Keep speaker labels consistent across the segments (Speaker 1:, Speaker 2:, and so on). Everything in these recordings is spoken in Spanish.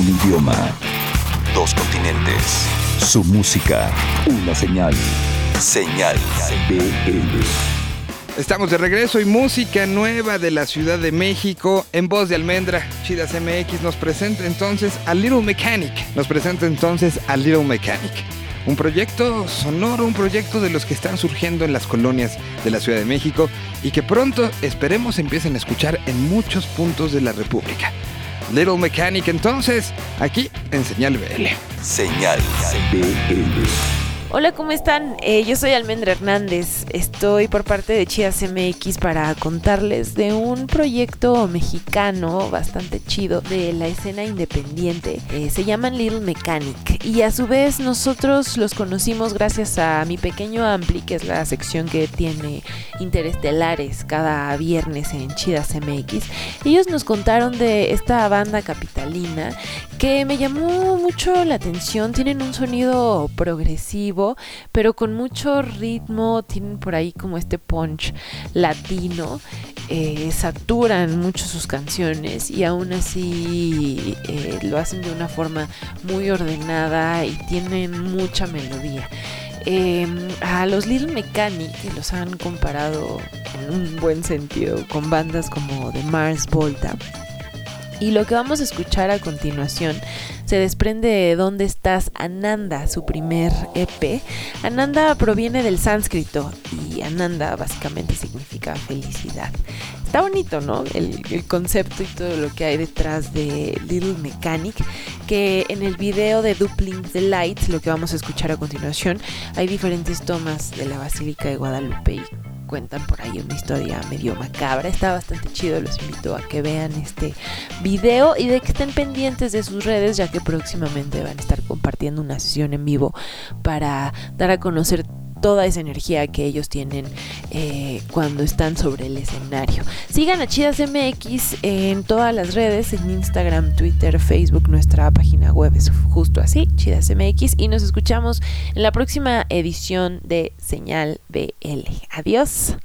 Speaker 1: Un idioma. Dos continentes. Su música. Una señal. Señal BL.
Speaker 2: Estamos de regreso y música nueva de la Ciudad de México en voz de Almendra. Chidas MX nos presenta entonces a Little Mechanic. Nos presenta entonces a Little Mechanic. Un proyecto sonoro, un proyecto de los que están surgiendo en las colonias de la Ciudad de México y que pronto esperemos empiecen a escuchar en muchos puntos de la República. Little Mechanic entonces, aquí en Señal BL.
Speaker 1: Señal BL.
Speaker 3: Hola, ¿cómo están? Eh, yo soy Almendra Hernández. Estoy por parte de Chias MX para contarles de un proyecto mexicano bastante chido de la escena independiente. Eh, se llaman Little Mechanic y a su vez nosotros los conocimos gracias a mi pequeño Ampli, que es la sección que tiene interestelares cada viernes en Chidas MX. Ellos nos contaron de esta banda capitalina que me llamó mucho la atención. Tienen un sonido progresivo pero con mucho ritmo, tienen por ahí como este punch latino, eh, saturan mucho sus canciones y aún así eh, lo hacen de una forma muy ordenada y tienen mucha melodía. Em, a los Little Mechanic los han comparado en un buen sentido con bandas como The Mars Volta y lo que vamos a escuchar a continuación se desprende de Dónde estás Ananda, su primer EP. Ananda proviene del sánscrito y Ananda básicamente significa felicidad. Está bonito, ¿no? El, concepto y todo lo que hay detrás de Little Mechanic, que en el video de Dupling the Light, lo que vamos a escuchar a continuación, hay diferentes tomas de la Basílica de Guadalupe y cuentan por ahí una historia medio macabra. Está bastante chido, los invito a que vean este video y de que estén pendientes de sus redes, ya que próximamente van a estar compartiendo una sesión en vivo para dar a conocer toda esa energía que ellos tienen eh, cuando están sobre el escenario. Sigan a Chidas MX en todas las redes, en Instagram, Twitter, Facebook, nuestra página web es justo así, Chidas MX, y nos escuchamos en la próxima edición de Señal BL. Adiós.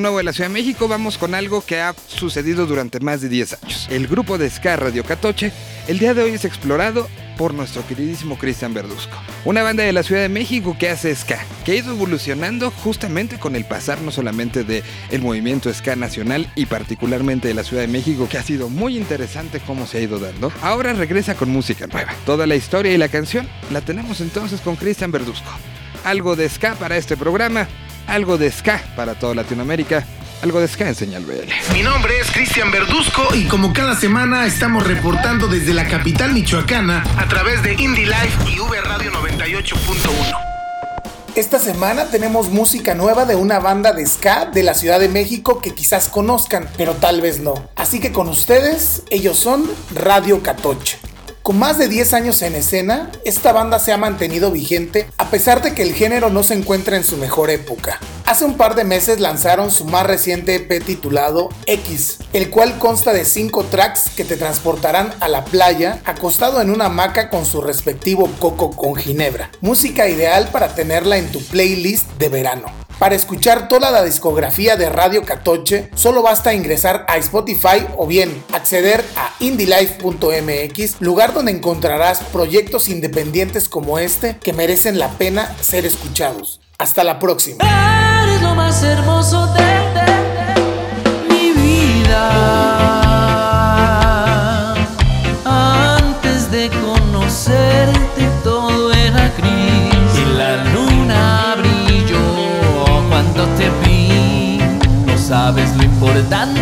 Speaker 2: Nuevo de la Ciudad de México vamos con algo que ha sucedido durante más de 10 años. El grupo de ska Radio Catoche el día de hoy es explorado por nuestro queridísimo Cristian Verduzco. Una banda de la Ciudad de México que hace ska, que ha ido evolucionando justamente con el pasar no solamente del el movimiento ska nacional y particularmente de la Ciudad de México, que ha sido muy interesante cómo se ha ido dando. Ahora regresa con música nueva. Toda la historia y la canción la tenemos entonces con Cristian Verduzco. Algo de ska para este programa, algo de ska para toda Latinoamérica algo de Ska en Señal BL.
Speaker 4: Mi nombre es Cristian Verduzco y como cada semana estamos reportando desde la capital michoacana a través de Indie Life y V Radio 98.1. Esta semana tenemos música nueva de una banda de ska de la Ciudad de México que quizás conozcan, pero tal vez no. Así que con ustedes, ellos son Radio Catoche. Con más de 10 años en escena, esta banda se ha mantenido vigente a pesar de que el género no se encuentra en su mejor época. Hace un par de meses lanzaron su más reciente EP titulado X, el cual consta de 5 tracks que te transportarán a la playa acostado en una hamaca con su respectivo coco con ginebra. Música ideal para tenerla en tu playlist de verano. Para escuchar toda la discografía de Radio Catoche, solo basta ingresar a Spotify o bien acceder a indylife.mx, lugar donde encontrarás proyectos independientes como este que merecen la pena ser escuchados. Hasta la próxima.
Speaker 5: Más hermoso de, mi vida. Antes de conocerte todo era gris y la luna te vi, no sabes lo importante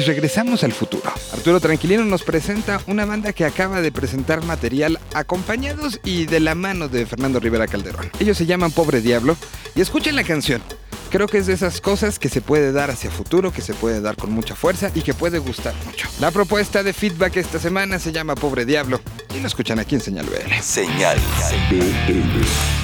Speaker 2: regresamos al futuro. Arturo Tranquilino nos presenta una banda que acaba de presentar material acompañados y de la mano de Fernando Rivera Calderón. Ellos se llaman Pobre Diablo y escuchen la canción. Creo que es de esas cosas que se puede dar hacia futuro, que se puede dar con mucha fuerza y que puede gustar mucho. La propuesta de feedback esta semana se llama Pobre Diablo y lo escuchan aquí en Señal BL.
Speaker 1: Señal BL.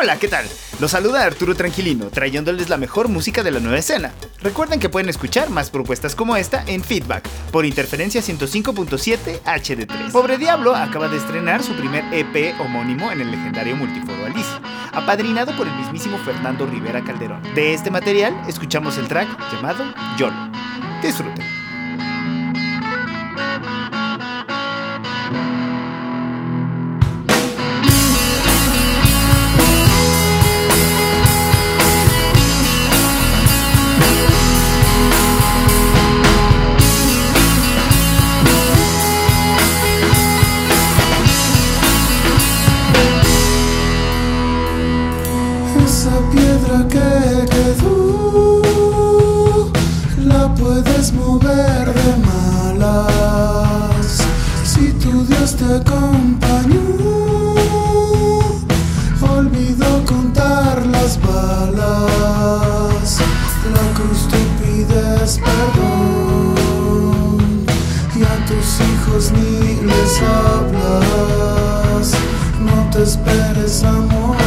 Speaker 6: Hola, ¿qué tal? Los saluda Arturo Tranquilino, trayéndoles la mejor música de la nueva escena. Recuerden que pueden escuchar más propuestas como esta en Feedback, por interferencia 105.7 HD3. Pobre Diablo acaba de estrenar su primer EP homónimo en el legendario multiforo Alice, apadrinado por el mismísimo Fernando Rivera Calderón. De este material, escuchamos el track llamado Yolo. Disfruten. les hablas. No te esperes, amor.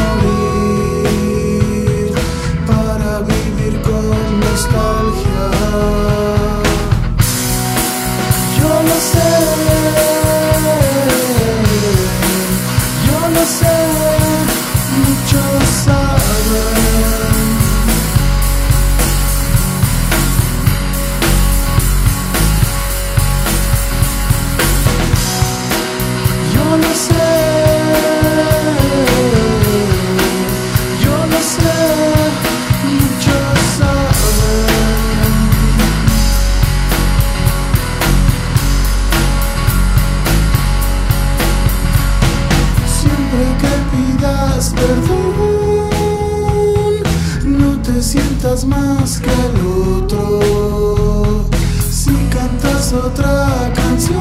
Speaker 6: más que el otro, si cantas otra canción,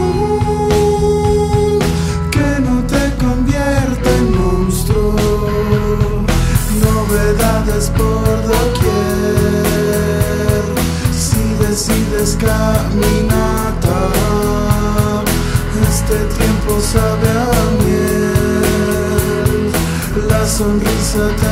Speaker 6: que no te convierta en monstruo, novedades por doquier, si decides caminata, este tiempo sabe a miel, la sonrisa te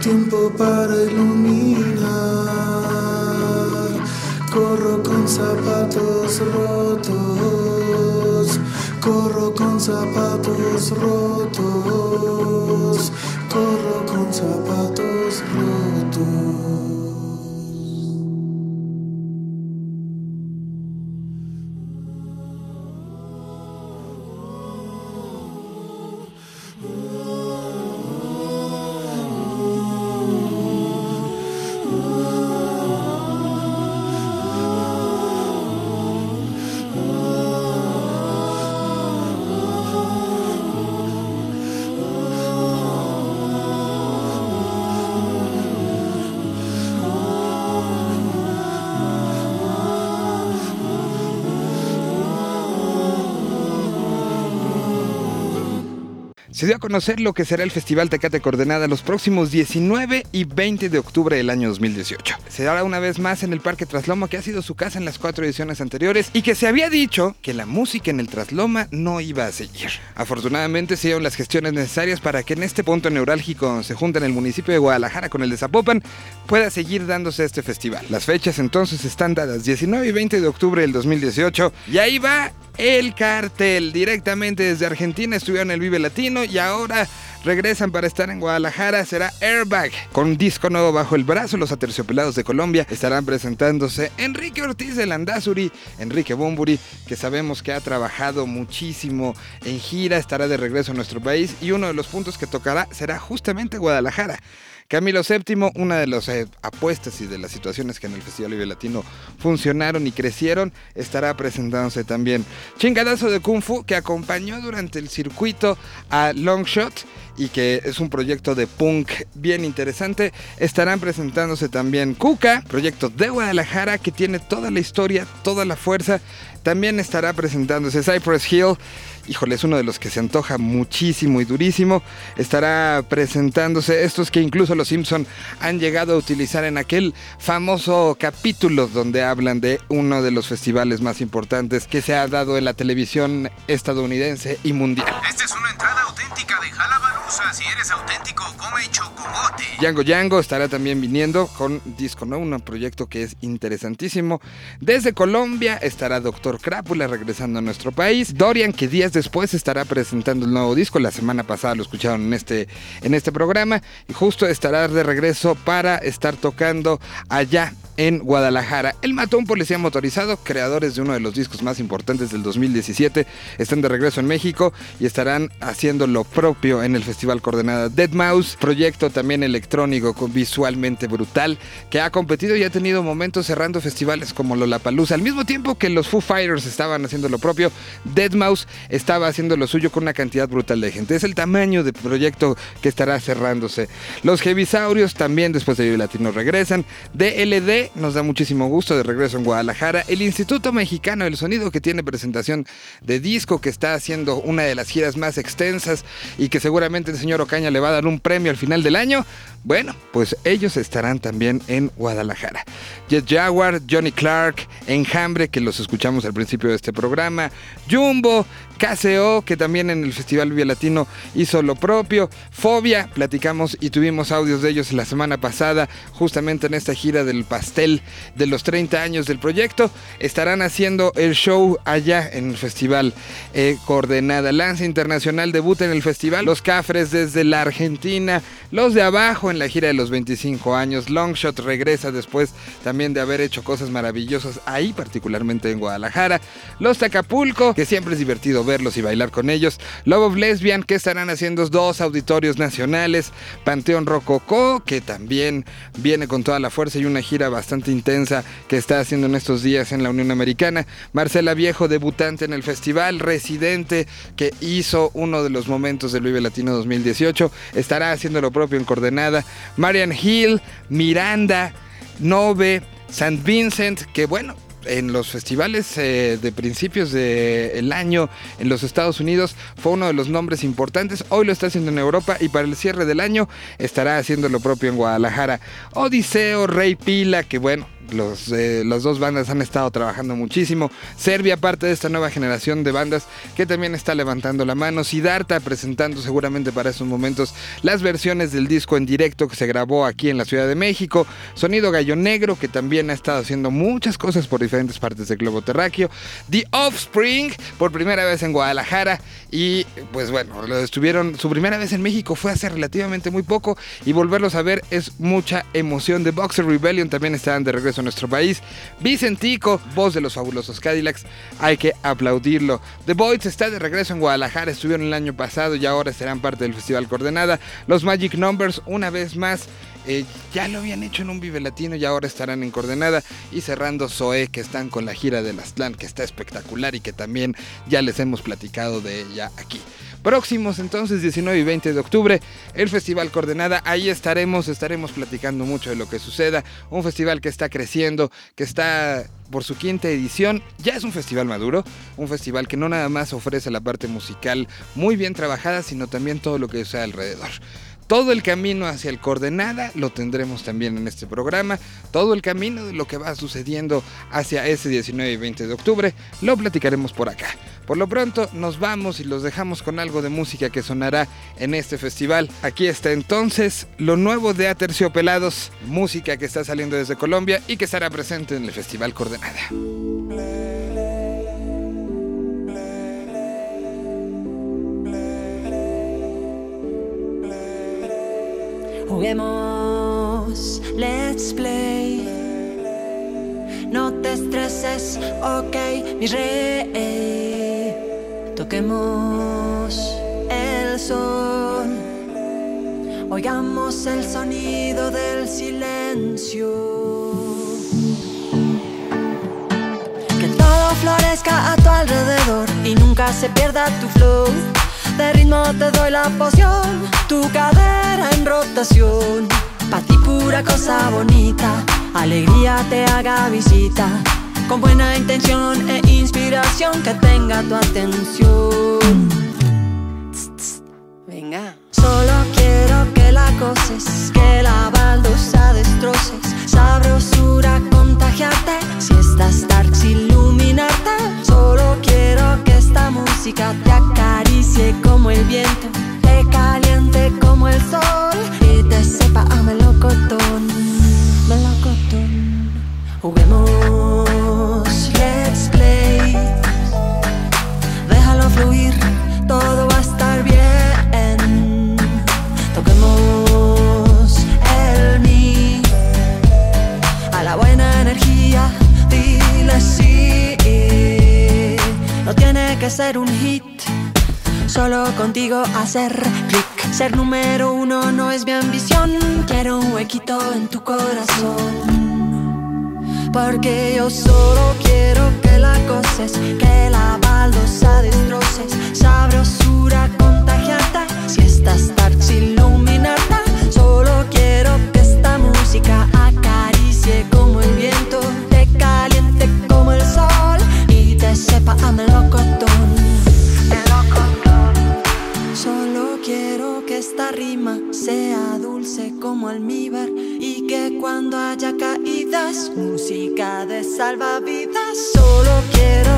Speaker 6: tiempo para iluminar. Corro con zapatos rotos, corro con zapatos rotos, corro con zapatos rotos.
Speaker 2: Se dio a conocer lo que será el Festival Tecate Coordenada los próximos 19 y 20 de octubre del año 2018. Se dará una vez más en el Parque Trasloma, que ha sido su casa en las cuatro ediciones anteriores, y que se había dicho que la música en el Trasloma no iba a seguir. Afortunadamente se dieron las gestiones necesarias para que en este punto neurálgico se junten el municipio de Guadalajara con el de Zapopan, pueda seguir dándose este festival. Las fechas entonces están dadas 19 y 20 de octubre del 2018, y ahí va el cartel. Directamente desde Argentina estuvieron en el Vive Latino y ahora regresan para estar en Guadalajara. Será Airbag. Con un disco nuevo bajo el brazo, los aterciopelados de Colombia estarán presentándose Enrique Ortiz de Landazuri, Enrique Bumburi, que sabemos que ha trabajado muchísimo en gira, estará de regreso a nuestro país y uno de los puntos que tocará será justamente Guadalajara. Camilo VII, una de las eh, apuestas y de las situaciones que en el Festival Vive Latino funcionaron y crecieron, estará presentándose también. Chingadazo de Kung Fu, que acompañó durante el circuito a Longshot y que es un proyecto de punk bien interesante. Estarán presentándose también Kuka, proyecto de Guadalajara que tiene toda la historia, toda la fuerza. También estará presentándose Cypress Hill híjole, es uno de los que se antoja muchísimo y durísimo. Estará presentándose estos que incluso los Simpson han llegado a utilizar en aquel famoso capítulo donde hablan de uno de los festivales más importantes que se ha dado en la televisión estadounidense y mundial.
Speaker 7: Esta es una entrada auténtica Si eres auténtico, come chocobote.
Speaker 2: Yango Yango estará también viniendo con disco nuevo, un proyecto que es interesantísimo. Desde Colombia estará Doctor Crápula regresando a nuestro país. Dorian, que días después estará presentando el nuevo disco. La semana pasada lo escucharon en este, en este programa. Y justo estará de regreso para estar tocando allá en Guadalajara. El Matón Policía Motorizado, creadores de uno de los discos más importantes del 2017, están de regreso en México y estarán haciendo lo propio en el Festival Coordenada Dead Mouse, proyecto también electrónico visualmente brutal que ha competido y ha tenido momentos cerrando festivales como Lollapalooza. Al mismo tiempo que los Foo Fighters estaban haciendo lo propio, Dead Mouse estaba haciendo lo suyo con una cantidad brutal de gente. Es el tamaño de proyecto que estará cerrándose. Los Heavisaurios también después de Vive Latino regresan. DLD nos da muchísimo gusto de regreso en Guadalajara. El Instituto Mexicano del Sonido que tiene presentación de disco, que está haciendo una de las giras más extensas y que seguramente el señor Ocaña le va a dar un premio al final del año. Bueno, pues ellos estarán también en Guadalajara. Jet Jaguar, Johnny Clark, Enjambre, que los escuchamos al principio de este programa, Jumbo, KCO, que también en el Festival Vía Latino hizo lo propio, Fobia, platicamos y tuvimos audios de ellos la semana pasada, justamente en esta gira del pastel de los 30 años del proyecto, estarán haciendo el show allá en el Festival eh, Coordenada. Lance Internacional debuta en el festival, los Cafres desde la Argentina, los de abajo en la gira de los 25 años, Longshot regresa después también de haber hecho cosas maravillosas ahí, particularmente en Guadalajara, los Tacapulco, que siempre es divertido verlos y bailar con ellos. Love of Lesbian, que estarán haciendo dos auditorios nacionales. Panteón Rococó, que también viene con toda la fuerza y una gira bastante intensa que está haciendo en estos días en la Unión Americana. Marcela Viejo, debutante en el festival, residente, que hizo uno de los momentos del Vive Latino 2018, estará haciendo lo propio en Coordenada. Marian Hill, Miranda, Nove, St. Vincent, que bueno, en los festivales eh, de principios del año en los Estados Unidos fue uno de los nombres importantes. Hoy lo está haciendo en Europa y para el cierre del año estará haciendo lo propio en Guadalajara. Odiseo, Rey Pila, que bueno, los, eh, las dos bandas han estado trabajando muchísimo. Serbia, parte de esta nueva generación de bandas que también está levantando la mano. Siddhartha presentando seguramente para esos momentos las versiones del disco en directo que se grabó aquí en la Ciudad de México. Sonido Gallo Negro, que también ha estado haciendo muchas cosas por diferentes partes del globo terráqueo. The Offspring, por primera vez en Guadalajara. Y pues bueno, lo estuvieron. Su primera vez en México fue hace relativamente muy poco. Y volverlos a ver es mucha emoción. The Boxer Rebellion también están de regreso nuestro país. Vicentico, voz de los fabulosos Cadillacs, hay que aplaudirlo. The Boys está de regreso en Guadalajara, estuvieron el año pasado y ahora serán parte del Festival Coordenada. Los Magic Numbers, una vez más, eh, ya lo habían hecho en un Vive Latino y ahora estarán en Coordenada. Y cerrando Zoe, que están con la gira del Aztlán, que está espectacular y que también ya les hemos platicado de ella aquí. Próximos entonces 19 y 20 de octubre, el Festival Coordenada, ahí estaremos, estaremos platicando mucho de lo que suceda, un festival que está creciendo, que está por su quinta edición. Ya es un festival maduro, un festival que no nada más ofrece la parte musical muy bien trabajada, sino también todo lo que sea alrededor. Todo el camino hacia el coordenada lo tendremos también en este programa. Todo el camino de lo que va sucediendo hacia ese 19 y 20 de octubre lo platicaremos por acá. Por lo pronto nos vamos y los dejamos con algo de música que sonará en este festival. Aquí está entonces lo nuevo de Aterciopelados, música que está saliendo desde Colombia y que estará presente en el Festival Coordenada.
Speaker 8: Juguemos, let's play. No te estreses, ok, mi rey. Toquemos el son. Oigamos el sonido del silencio. Que todo florezca a tu alrededor y nunca se pierda tu flow de ritmo te doy la poción, tu cadera en rotación. Pa' ti pura cosa bonita, alegría te haga visita. Con buena intención e inspiración que tenga tu atención. Venga. Solo quiero que la coces, que la baldosa destroces. Sabrosura contagiarte, si estás dark iluminarte. Música te acaricie como el viento, te caliente como el sol y te sepa a melocotón, melocotón. Juguemos, let's play. Déjalo fluir, ser un hit, solo contigo hacer clic. Ser número uno no es mi ambición, quiero un huequito en tu corazón. Porque yo solo quiero que la coces, que la baldosa destroces, sabrosura contagiarte, si estás dark iluminarte. Solo quiero que esta música acaricie como el viento, te caliente como el sol y te sepa a melocotón. Esta rima sea dulce como almíbar y que cuando haya caídas, música de salvavidas. Solo quiero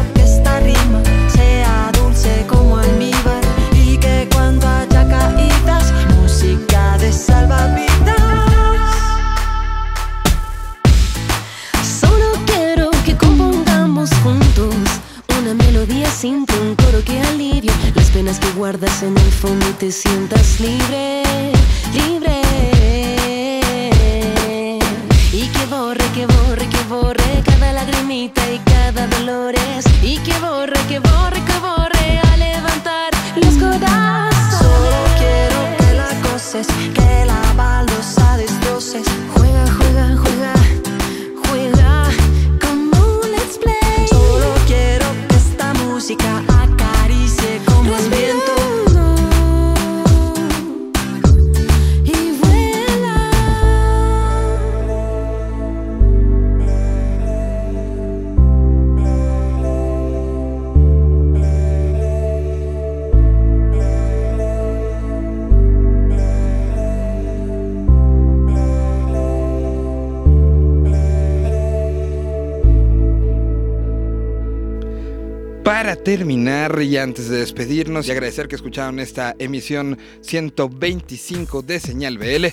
Speaker 2: terminar y antes de despedirnos y agradecer que escucharon esta emisión 125 de Señal BL,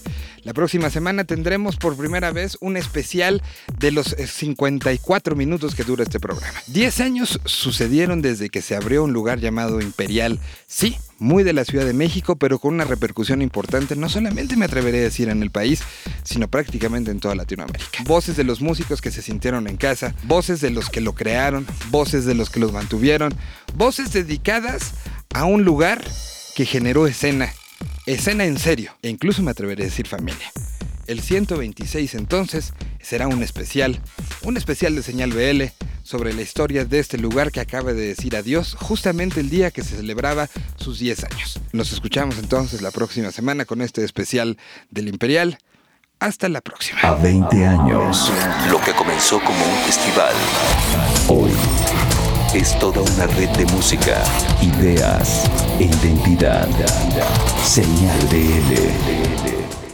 Speaker 2: la próxima semana tendremos por primera vez un especial de los eh, 54 minutos que dura este programa. 10 años sucedieron desde que se abrió un lugar llamado Imperial, sí, muy de la Ciudad de México, pero con una repercusión importante, no solamente me atreveré a decir en el país, sino prácticamente en toda Latinoamérica. Voces de los músicos que se sintieron en casa, voces de los que lo crearon, voces de los que los mantuvieron, voces dedicadas a un lugar que generó escena, escena en serio, e incluso me atreveré a decir familia. El 126 entonces será un especial, un especial de señal BL sobre la historia de este lugar que acaba de decir adiós justamente el día que se celebraba sus 10 años. Nos escuchamos entonces la próxima semana con este especial del Imperial. Hasta la próxima.
Speaker 1: A 20 años, lo que comenzó como un festival, hoy es toda una red de música, ideas e identidad. Señal de L.